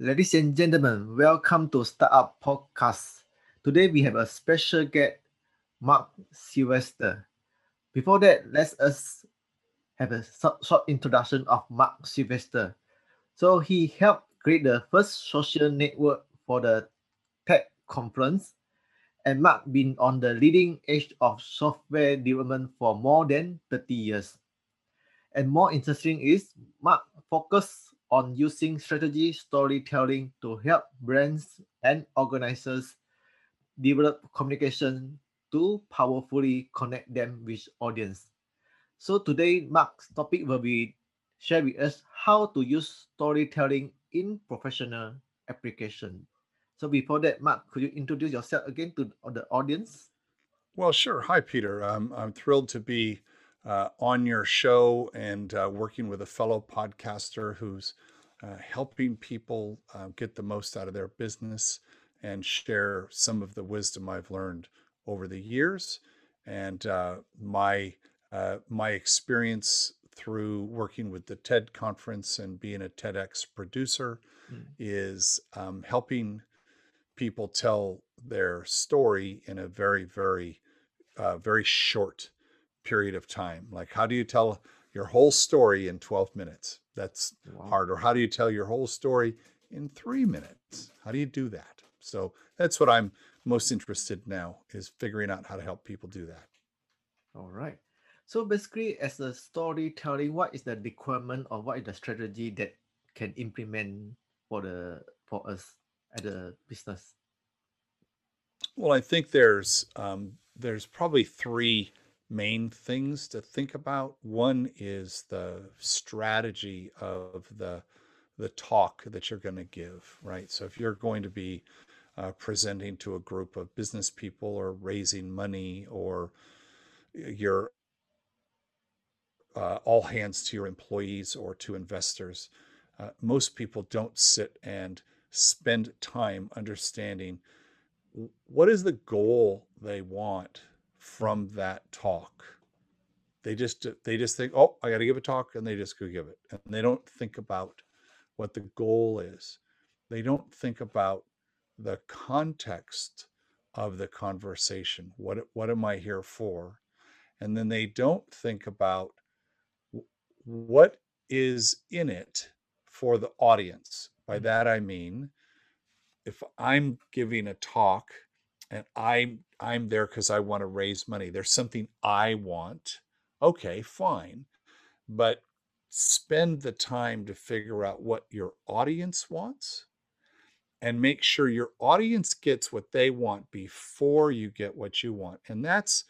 Ladies and gentlemen, welcome to Startup Podcast. Today we have a special guest, Mark Sylvester. Before that, let us have a short introduction of Mark Sylvester. So he helped create the first social network for the TED conference, and Mark been on the leading edge of software development for more than 30 years. And more interesting is Mark focus on using strategy storytelling to help brands and organizers develop communication to powerfully connect them with audience. So today, Mark's topic will be share with us how to use storytelling in professional application. So before that, Mark, could you introduce yourself again to the audience? Well, sure. Hi, Peter. Um, I'm thrilled to be uh, on your show and uh, working with a fellow podcaster who's uh, helping people uh, get the most out of their business and share some of the wisdom I've learned over the years and uh, my uh, my experience through working with the TED conference and being a TEDx producer mm. is um, helping people tell their story in a very very uh, very short period of time. Like, how do you tell your whole story in 12 minutes? That's wow. hard. Or how do you tell your whole story in three minutes? How do you do that? So that's what I'm most interested now is figuring out how to help people do that. All right. So basically, as a storytelling, what is the requirement or what is the strategy that can implement for the for us at a business? Well, I think there's um, there's probably three main things to think about. One is the strategy of the the talk that you're going to give, right? So if you're going to be uh, presenting to a group of business people or raising money or you're uh, all hands to your employees or to investors, uh, most people don't sit and spend time understanding what is the goal they want from that talk. They just they just think, oh, I got to give a talk, and they just go give it, and they don't think about what the goal is. They don't think about the context of the conversation. What what am I here for? And then they don't think about what is in it for the audience. By mm. that I mean, if I'm giving a talk and I'm I'm there because I want to raise money. There's something I want. Okay, fine. But spend the time to figure out what your audience wants and make sure your audience gets what they want before you get what you want. And that's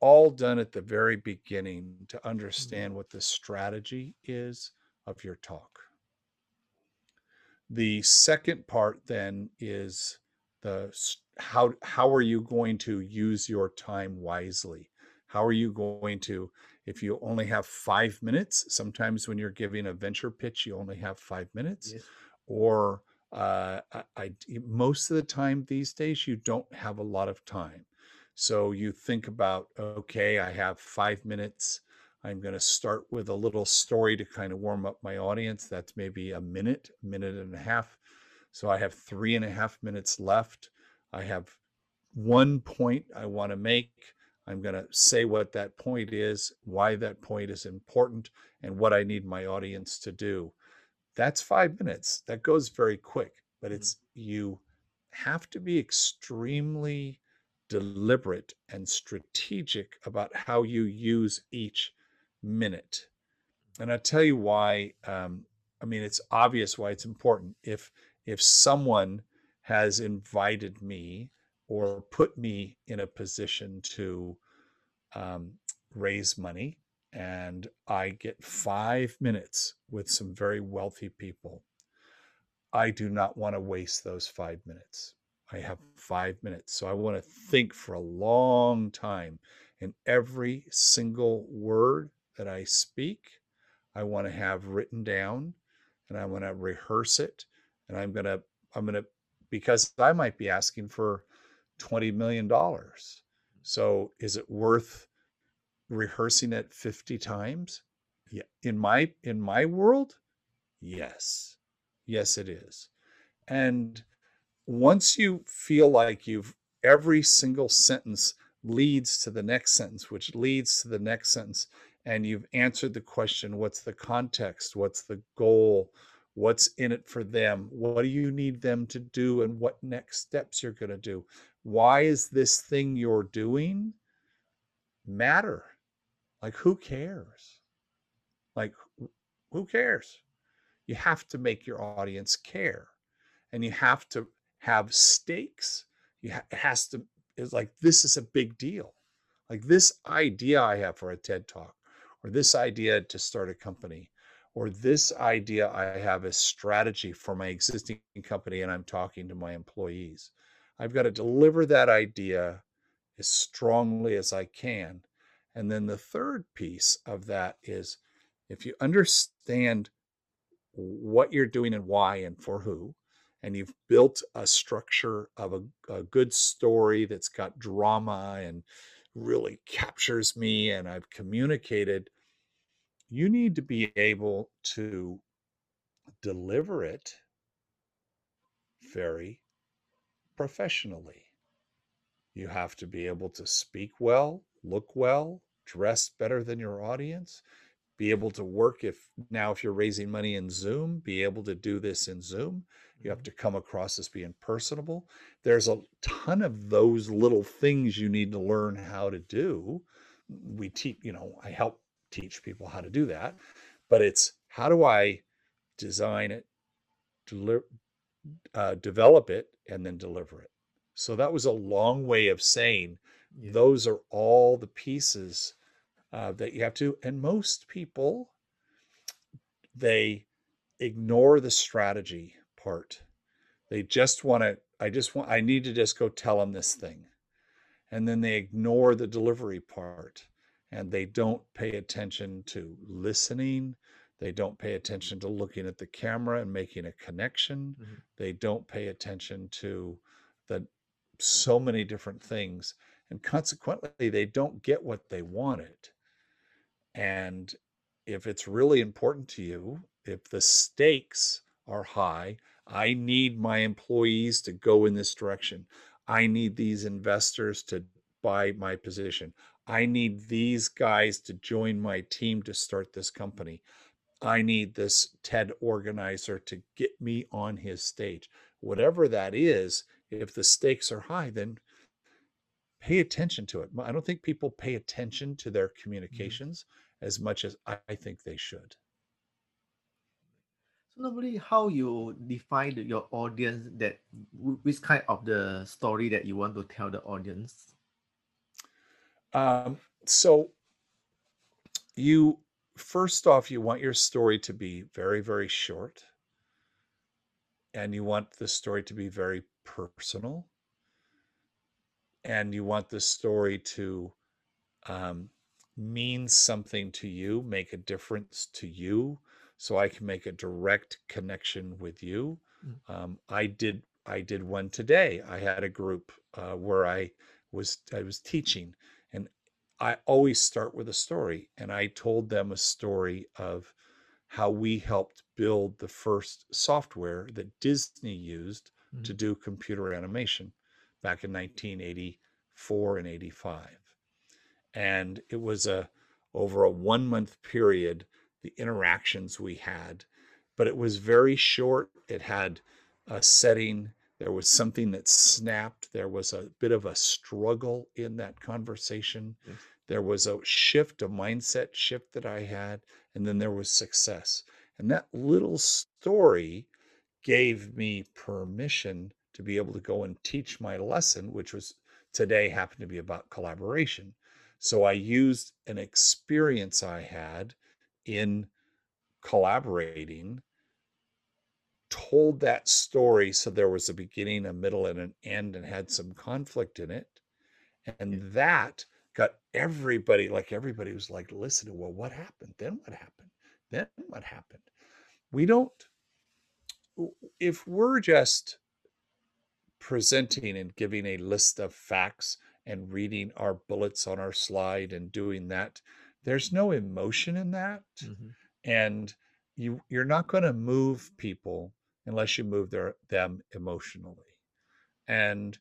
all done at the very beginning to mm-hmm. understand what the strategy is of your talk. The second part then is the how how are you going to use your time wisely? How are you going to if you only have five minutes sometimes when you're giving a venture pitch you only have five minutes yes. or uh, I, I, most of the time these days you don't have a lot of time. So you think about okay i have five minutes. I'm going to start with a little story to kind of warm up my audience. That's maybe a minute minute and a half. So i have three and a half minutes left I have one point I want to make. I'm going to say what that point is, why that point is important, and what I need my audience to do. That's five minutes. That goes very quick, but mm-hmm. it's you have to be extremely deliberate and strategic about how you use each minute. And I'll tell you why. Um, I mean, it's obvious why it's important. If if someone has invited me or put me in a position to um, raise money. And I get five minutes with some very wealthy people. I do not want to waste those five minutes. I have five minutes. So I want to think for a long time. And every single word that I speak, I want to have written down and I want to rehearse it. And I'm going to, I'm going to because I might be asking for $20 million. So is it worth rehearsing it 50 times? Yeah. In my in my world, yes. Yes, it is. And once you feel like you've every single sentence leads to the next sentence, which leads to the next sentence, and you've answered the question what's the context? What's the goal? What's in it for them? What do you need them to do? And what next steps you're going to do? Why is this thing you're doing matter? Like, who cares? Like, who cares? You have to make your audience care and you have to have stakes. You ha- it has to, it's like, this is a big deal. Like, this idea I have for a TED talk, or this idea to start a company, or this idea I have a strategy for my existing company and I'm talking to my employees. I've got to deliver that idea as strongly as I can. And then the third piece of that is if you understand what you're doing and why and for who, and you've built a structure of a, a good story that's got drama and really captures me, and I've communicated, you need to be able to deliver it very professionally. You have to be able to speak well, look well, dress better than your audience, be able to work if now if you're raising money in Zoom, be able to do this in Zoom. You have Mhm. to come across as being personable. There's a ton of those little things you need to learn how to do. We teach, you know, I help teach people how to do that, but it's how do I design it, deli- uh, develop it, and then deliver it. So that was a long way of saying Yeah. those are all the pieces uh, that you have to. And most people, they ignore the strategy part. They just want to, I just want, I need to just go tell them this thing. And then they ignore the delivery part and they don't pay attention to listening. They don't pay attention to looking at the camera and making a connection. Mhm. They don't pay attention to the so many different things. And consequently, they don't get what they wanted. And if it's really important to you, if the stakes are high, I need my employees to go in this direction. I need these investors to buy my position. I need these guys to join my team to start this company. I need this TED organizer to get me on his stage. Whatever that is, if the stakes are high, then pay attention to it. I don't think people pay attention to their mm-hmm. communications as much as I I think they should. So normally, how you define your audience that which kind of the story that you want to tell the audience? Um, so you first off, you want your story to be very, very short, and you want the story to be very personal, and you want the story to um, mean something to you, make a difference to you, so I can make a direct connection with you. Mm. Um, I did I did one today. I had a group uh, where I was I was teaching, and I always start with a story, and I told them a story of how we helped build the first software that Disney used to Mhm. do computer animation back in 1984 and 85 and it was a over a one month period the interactions we had but it was very short it had a setting there was something that snapped there was a bit of a struggle in that conversation. Yes. there was a shift a mindset shift that i had and then there was success. And that little story gave me permission to be able to go and teach my lesson which was today happened to be about collaboration. So I used an experience I had in collaborating, told that story so there was a beginning, a middle, and an end, and had some conflict in it. And that got everybody, like everybody was like, listen, well, what happened? Then what happened? Then what happened? We don't, if we're just presenting and giving a list of facts and reading our bullets on our slide and doing that there's no emotion in that Mhm. and you you're not going to move people unless you move their, them emotionally. And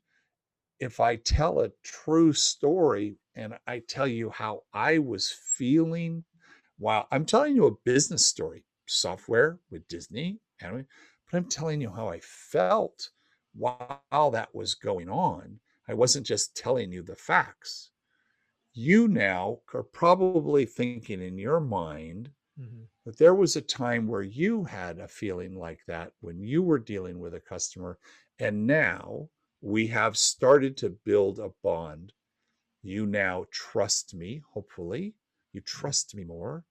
if I tell a true story and I tell you how I was feeling while I'm telling you a business story, software with Disney, anyway, but I'm telling you how I felt while that was going on. I wasn't just telling you the facts. You now are probably thinking in your mind Mhm. There was a time where you had a feeling like that when you were dealing with a customer. And now we have started to build a bond. You now trust me, hopefully. You trust me more.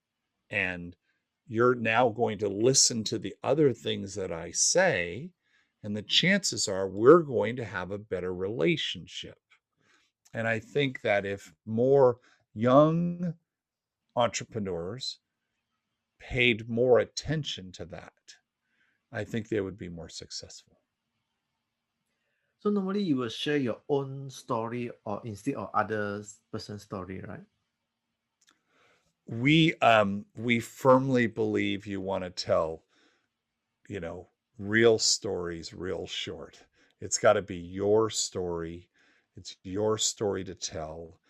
And you're now going to listen to the other things that I say. And the chances are we're going to have a better relationship. And I think that if more young entrepreneurs paid more attention to that, I think they would be more successful. So normally you will share your own story or instead of other person's story, right? We um we firmly believe you want to tell, you know, real stories real short. It's got to be your story. It's your story to tell.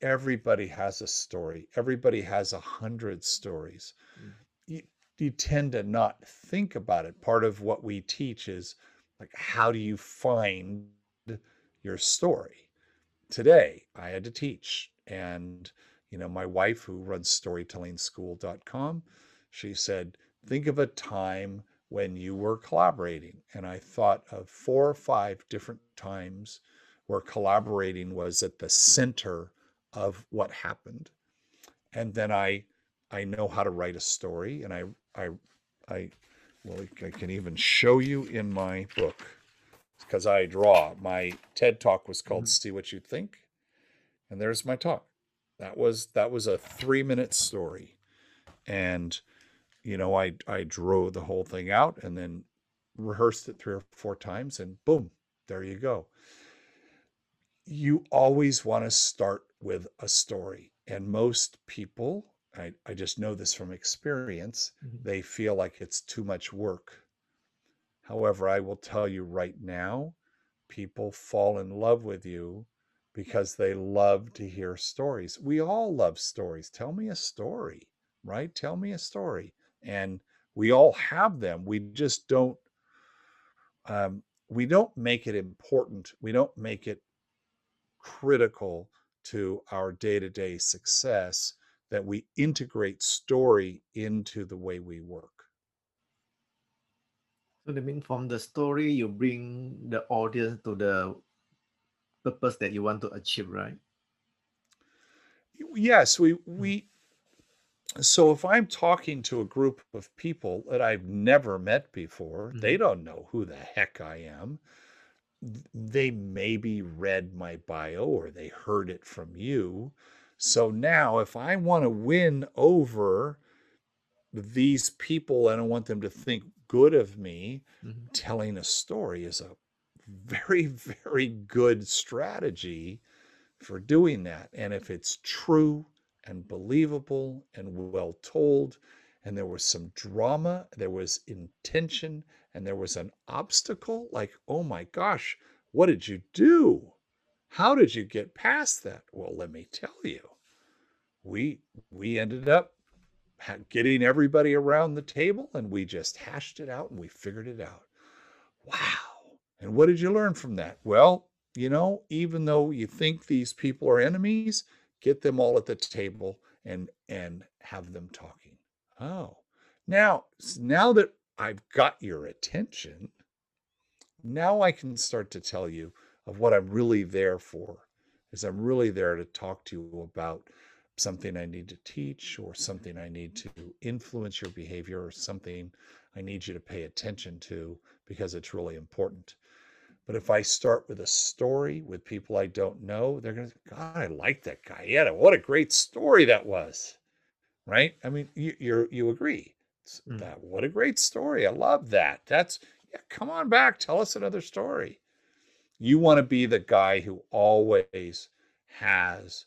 Everybody has a story. Everybody has a hundred stories. Mm. You, you tend to not think about it. Part of what we teach is like, how do you find your story? Today, I had to teach, and you know, my wife, who runs storytellingschool.com, she said, think of a time when you were collaborating. And I thought of four or five different times where collaborating was at the center of what happened. And then I I know how to write a story and I I I well I can even show you in my book because I draw. My TED talk was called Mhm. See What You Think. And there's my talk. That was that was a 3-minute story. And you know, I I drew the whole thing out and then rehearsed it three or four times and boom, there you go. You always want to start with a story. And most people, I, I just know this from experience, Mhm. they feel like it's too much work. However, I will tell you right now, people fall in love with you because they love to hear stories. We all love stories. Tell me a story, right? Tell me a story. And we all have them. We just don't um, we don't make it important. We don't make it critical to our day-to-day success that we integrate story into the way we work. So that means from the story you bring the audience to the purpose that you want to achieve, right? Yes, we we so if I'm talking to a group of people that I've never met before, they Mhm. don't know who the heck I am. Th- They maybe read my bio or they heard it from you. So now if I want to win over these people and I want them to think good of me, Mhm. telling a story is a very, very good strategy for doing that. And if it's true and believable and well told, and there was some drama, there was intention, and there was an obstacle, like, oh my gosh, what did you do? How did you get past that? Well, let me tell you. We we ended up getting everybody around the table and we just hashed it out and we figured it out. Wow. And what did you learn from that? Well, you know, even though you think these people are enemies, get them all at the table and and have them talking. Oh. Now, now that I've got your attention, now I can start to tell you of what I'm really there for. Is I'm really there to talk to you about something I need to teach or something I need to influence your behavior or something I need you to pay attention to because it's really important. But if I start with a story with people I don't know, they're going to, God, I like that guy. Yeah, what a great story that was. Right? I mean, you you're, you agree. Mm. that what a great story. I love that. That's yeah, come on back. Tell us another story. You want to be the guy who always has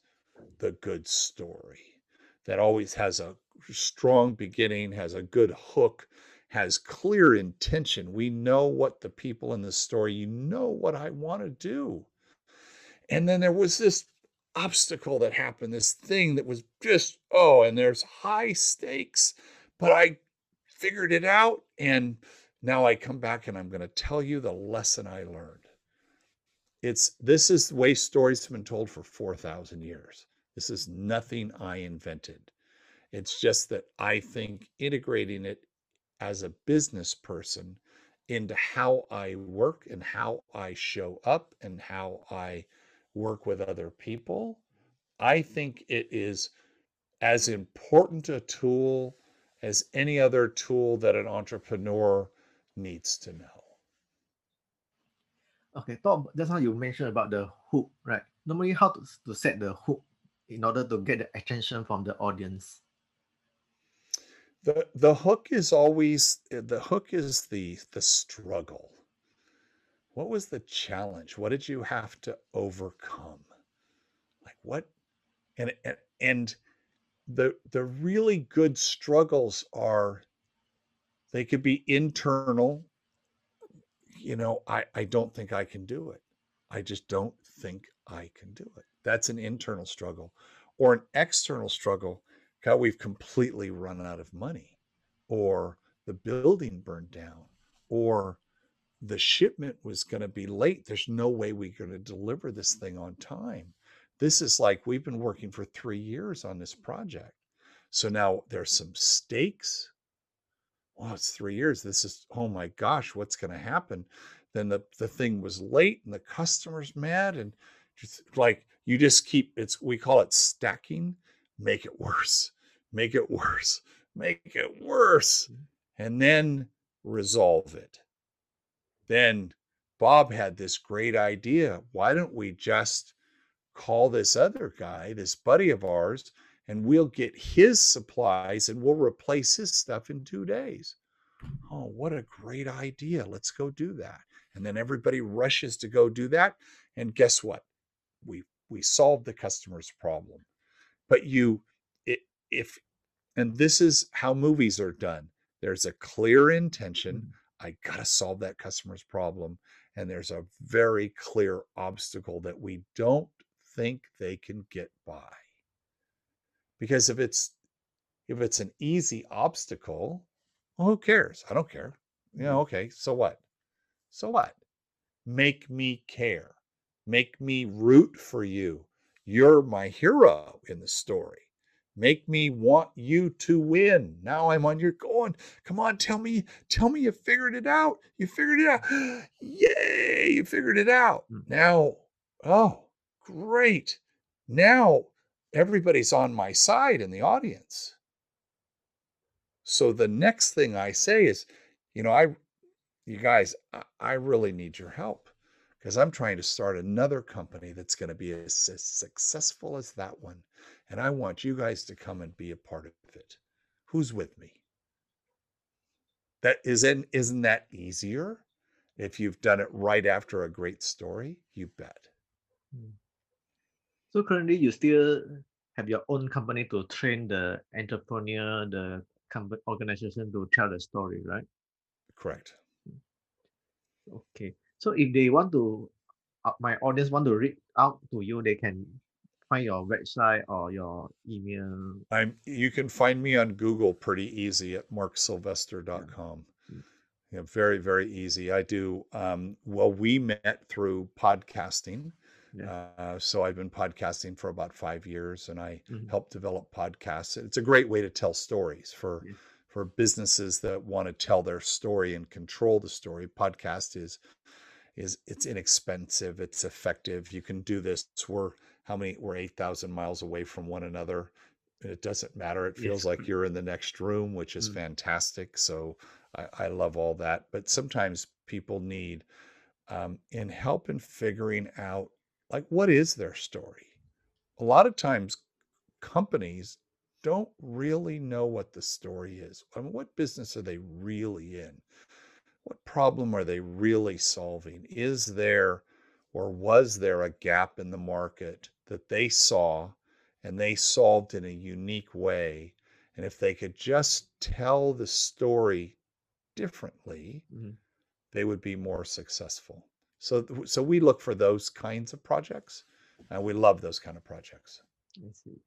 the good story, that always has a strong beginning, has a good hook, has clear intention. We know what the people in the story, you know what I want to do. And then there was this obstacle that happened, this thing that was just, oh, and there's high stakes, but I figured it out. And now I come back and I'm going to tell you the lesson I learned. It's this is the way stories have been told for 4,000 years. This is nothing I invented. It's just that I think integrating it as a business person into how I work and how I show up and how I work with other people, I think it is as important a tool as any other tool that an entrepreneur needs to know. Okay, talk that's how you mentioned about the hook, right? Normally, how to, to set the hook in order to get the attention from the audience? The the hook is always the hook is the the struggle. What was the challenge? What did you have to overcome? Like what and and, and the the really good struggles are they could be internal you know i i don't think i can do it i just don't think i can do it that's an internal struggle or an external struggle god we've completely run out of money or the building burned down or the shipment was going to be late there's no way we're going to deliver this thing on time this is like we've been working for three years on this project. So now there's some stakes. Well, it's three years. This is, oh my gosh, what's going to happen? Then the, the thing was late and the customer's mad. And just like you just keep it's, we call it stacking, make it worse, make it worse, make it worse, and then resolve it. Then Bob had this great idea. Why don't we just call this other guy, this buddy of ours, and we'll get his supplies and we'll replace his stuff in two days. Oh, what a great idea. Let's go do that. And then everybody rushes to go do that. And guess what? We we solved the customer's problem. But you if and this is how movies are done. There's a clear intention. Mm-hmm. I got to solve that customer's problem. And there's a very clear obstacle that we don't think they can get by. Because if it's if it's an easy obstacle, well, who cares? I don't care. You know, mm-hmm. okay, so what? So what? Make me care. Make me root for you. You're my hero in the story. Make me want you to win. Now I'm on your going. Come on, tell me, tell me you figured it out. You figured it out. Yay, you figured it out. Mm. Now, oh, Great. Now everybody's on my side in the audience. So the next thing I say is, you know, I, you guys, I really need your help because I'm trying to start another company that's going to be as, as, successful as that one. And I want you guys to come and be a part of it. Who's with me? That isn't isn't that easier if you've done it right after a great story? You bet. Hmm. So currently, you still have your own company to train the entrepreneur, the company organization to tell the story, right? Correct. Okay. So if they want to, uh, my audience want to reach out to you, they can find your website or your email. I'm. You can find me on Google pretty easy at marksylvester.com. Yeah. Yeah, very very easy. I do. Um, well, we met through podcasting yeah. Uh, so I've been podcasting for about five years, and I mm-hmm. help develop podcasts. It's a great way to tell stories for yeah. for businesses that want to tell their story and control the story. Podcast is is it's inexpensive, it's effective. You can do this. We're how many? We're eight thousand miles away from one another. And it doesn't matter. It feels yes. like you're in the next room, which is mm-hmm. fantastic. So I, I love all that. But sometimes people need um, in help in figuring out like what is their story a lot of times companies don't really know what the story is I mean, what business are they really in what problem are they really solving is there or was there a gap in the market that they saw and they solved in a unique way and if they could just tell the story differently, Mhm. they would be more successful. So, so we look for those kinds of projects, and we love those kind of projects. I see.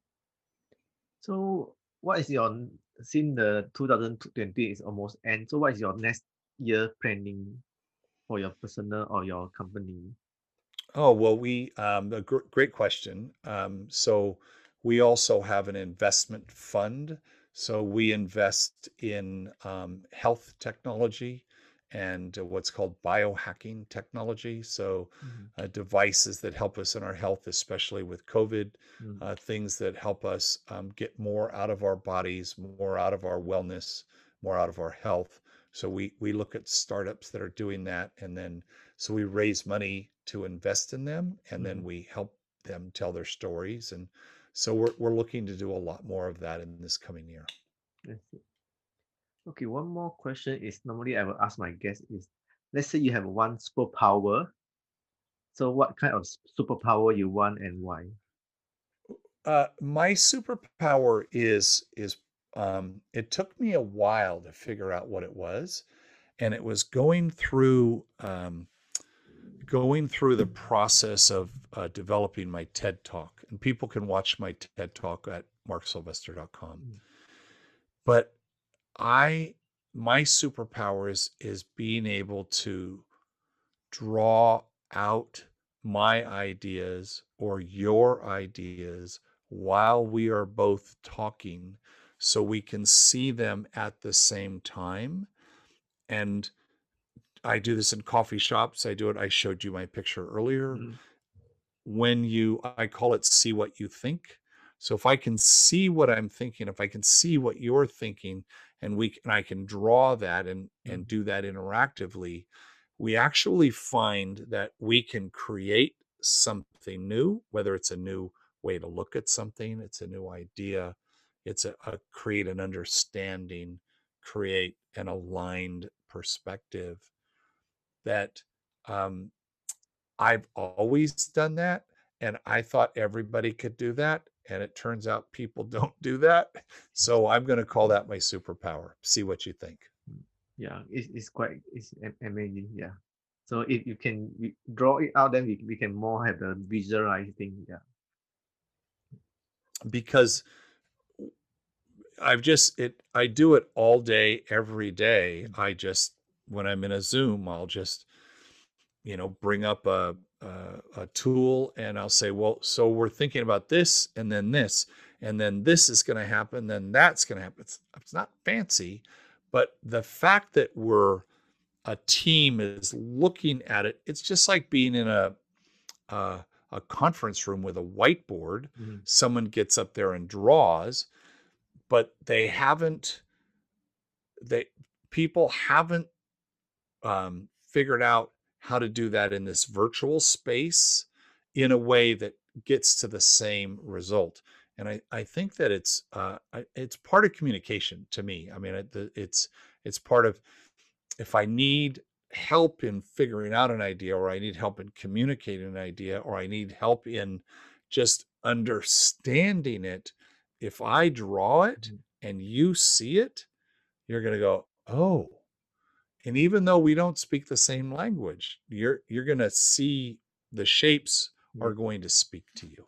So, what is your since the 2020 is almost end? So, what is your next year planning for your personal or your company? Oh, well, we, um, a gr- great question. Um, so we also have an investment fund. So we invest in um, health technology and uh, what's called biohacking technology. So Mhm. uh, devices that help us in our health, especially with COVID, Mm. uh, things that help us um, get more out of our bodies, more out of our wellness, more out of our health. So we we look at startups that are doing that, and then so we raise money to invest in them, and then Mhm. we help them tell their stories. And so we're we're looking to do a lot more of that in this coming year. Okay, one more question is normally I will ask my guests is let's say you have one superpower. So what kind of superpower you want and why? Uh, my superpower is is um, it took me a while to figure out what it was, and it was going through um, going through the process of uh, developing my TED Talk, and people can watch my TED Talk at marksylvester.com. Mm. But I, my superpower is is being able to draw out my ideas or your ideas while we are both talking so we can see them at the same time and I do this in coffee shops. I do it. I showed you my picture earlier. Mm. When you, I call it see what you think. So if I can see what I'm thinking, if I can see what you're thinking, and we and I can draw that and and Mm. do that interactively, we actually find that we can create something new, whether it's a new way to look at something, it's a new idea, it's a, a create an understanding, create an aligned perspective that um, I've always done that. And I thought everybody could do that. And it turns out people don't do that. So I'm going to call that my superpower. See what you think. Yeah, it's, it's quite it's amazing. Yeah. So if you can draw it out, then we, we can more have a visualizing. Yeah. Because I've just, it, I do it all day, every day. I just, when I'm in a Zoom, I'll just, you know, bring up a, a, a tool and I'll say, well, so we're thinking about this and then this, and then this is going to happen, then that's going to happen. It's, it's not fancy, but the fact that we're a team is looking at it, it's just like being in a, a, a conference room with a whiteboard. Mhm. Someone gets up there and draws, but they haven't, they, people haven't um, figured out how to do that in this virtual space in a way that gets to the same result. And I, I think that it's uh, it's part of communication to me. I mean, it, it's it's part of if I need help in figuring out an idea, or I need help in communicating an idea, or I need help in just understanding it. If I draw it Mhm. and you see it, you're going to go, oh, and even though we don't speak the same language you're you're going to see the shapes are going to speak to you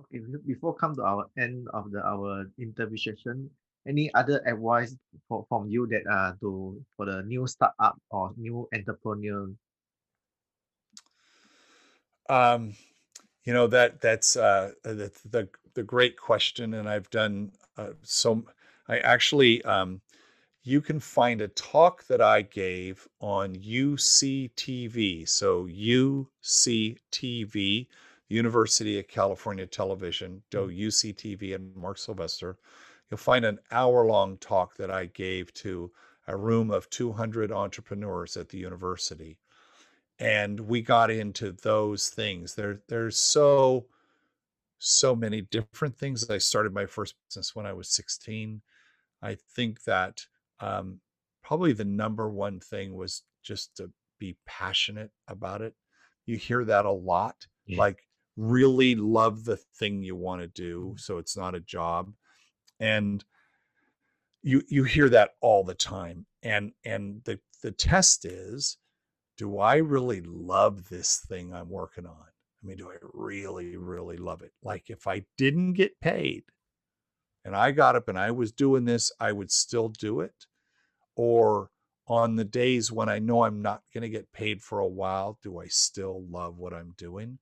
Okay, before come to our end of the our interview session, any other advice for, from you that uh to for the new startup or new entrepreneur? um you know that that's uh the the, the great question and i've done uh, so i actually um you can find a talk that i gave on uctv so uctv university of california television do uctv and mark sylvester. You'll find an hour long talk that i gave to a room of 200 entrepreneurs at the university and we got into those things. There there's so so many different things. I started my first business when i was 16 i think that um, probably the number one thing was just to be passionate about it. You hear that a lot Yeah. like really love the thing you want to do so it's not a job and you you hear that all the time and and the the test is do i really love this thing i'm working on? I mean do i really really love it? Like if i didn't get paid and i got up and i was doing this i would still do it? Or on the days when i know i'm not going to get paid for a while do i still love what i'm doing?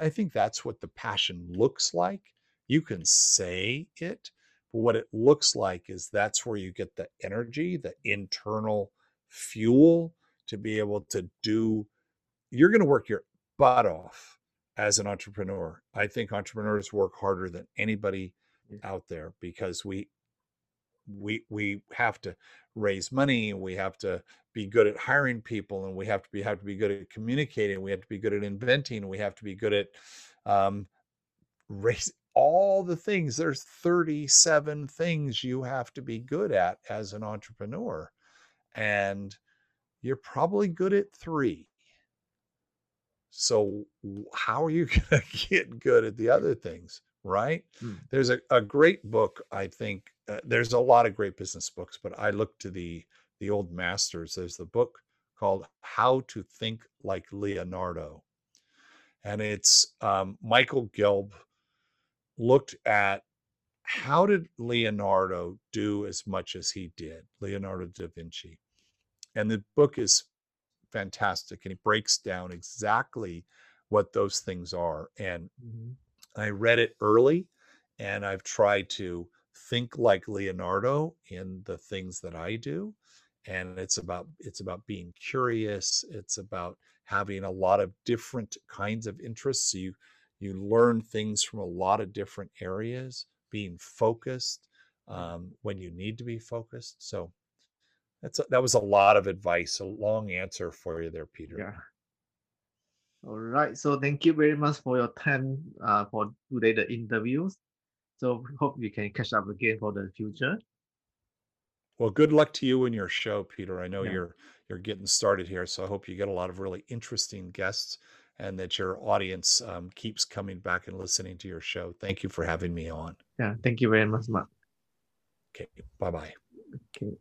I think that's what the passion looks like. You can say it but what it looks like is that's where you get the energy, the internal fuel to be able to do. You're going to work your butt off as an entrepreneur. I think entrepreneurs work harder than anybody out there because we we we have to raise money we have to be good at hiring people and we have to be have to be good at communicating we have to be good at inventing we have to be good at um raise all the things. There's 37 things you have to be good at as an entrepreneur. And you're probably good at three. So, how are you going to get good at the other things? Right? Hmm. There's a, a great book, I think. Uh, there's a lot of great business books, but I look to the the old masters. There's the book called How to Think Like Leonardo. And it's um, Michael Gelb looked at how did Leonardo do as much as he did, Leonardo da Vinci. And the book is fantastic and he breaks down exactly what those things are. And mm-hmm. I read it early and I've tried to think like Leonardo in the things that I do. And it's about it's about being curious. It's about having a lot of different kinds of interests. So you you learn things from a lot of different areas being focused um, when you need to be focused so that's a, that was a lot of advice a long answer for you there peter yeah all right so thank you very much for your time uh, for today the interviews so hope we can catch up again for the future well good luck to you and your show peter i know yeah. you're you're getting started here so i hope you get a lot of really interesting guests and that your audience um, keeps coming back and listening to your show. Thank you for having me on. Yeah, thank you very much, Mark. Okay, bye bye. Okay.